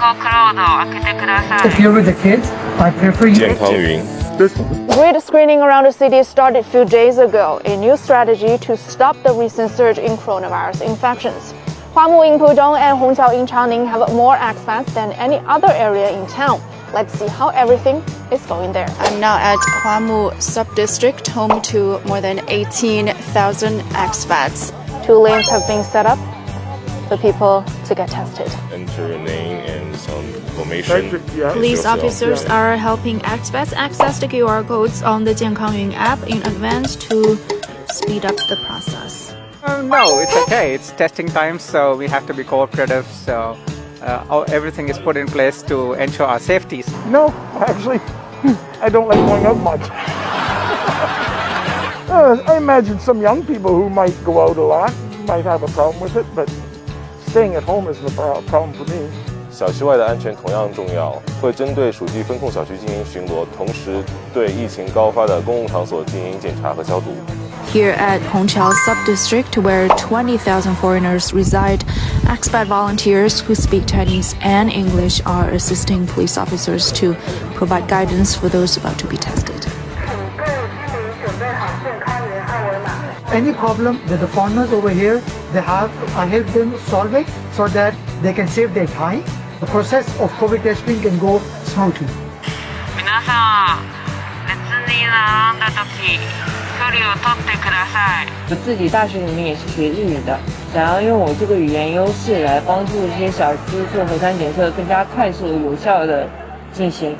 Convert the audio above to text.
If you're with the kids, I prefer you. Grid screening around the city started a few days ago, a new strategy to stop the recent surge in coronavirus infections. Huamu in Pudong and Hongqiao in Changning have more expats than any other area in town. Let's see how everything is going there. I'm now at Huamu sub-district, home to more than 18,000 expats. Two lanes have been set up for people to get tested. enter your name and some information. Police officers are helping expats access the QR codes on the Jiankangyun app in advance to speed up the process. Uh, no, it's okay. It's testing time, so we have to be cooperative. So uh, everything is put in place to ensure our safety. No, actually, I don't like going out much. uh, I imagine some young people who might go out a lot might have a problem with it, but staying at home isn't a pro- problem for me. 小区外的安全同样重要，会针对属地风控小区进行巡逻，同时对疫情高发的公共场所进行检查和消毒。 Here at Hongqiao Subdistrict, where 20,000 foreigners reside, expat volunteers who speak Chinese and English are assisting police officers to provide guidance for those about to be tested. Any problem with the foreigners over here, they have, I help them solve it so that they can save their time. The process of COVID testing can go smoothly. 皆さん列に並んだ時距離を取ってください我自己大学里面也是学日语的，想要用我这个语言优势来帮助这些小区做核酸检测更加快速、有效的进行。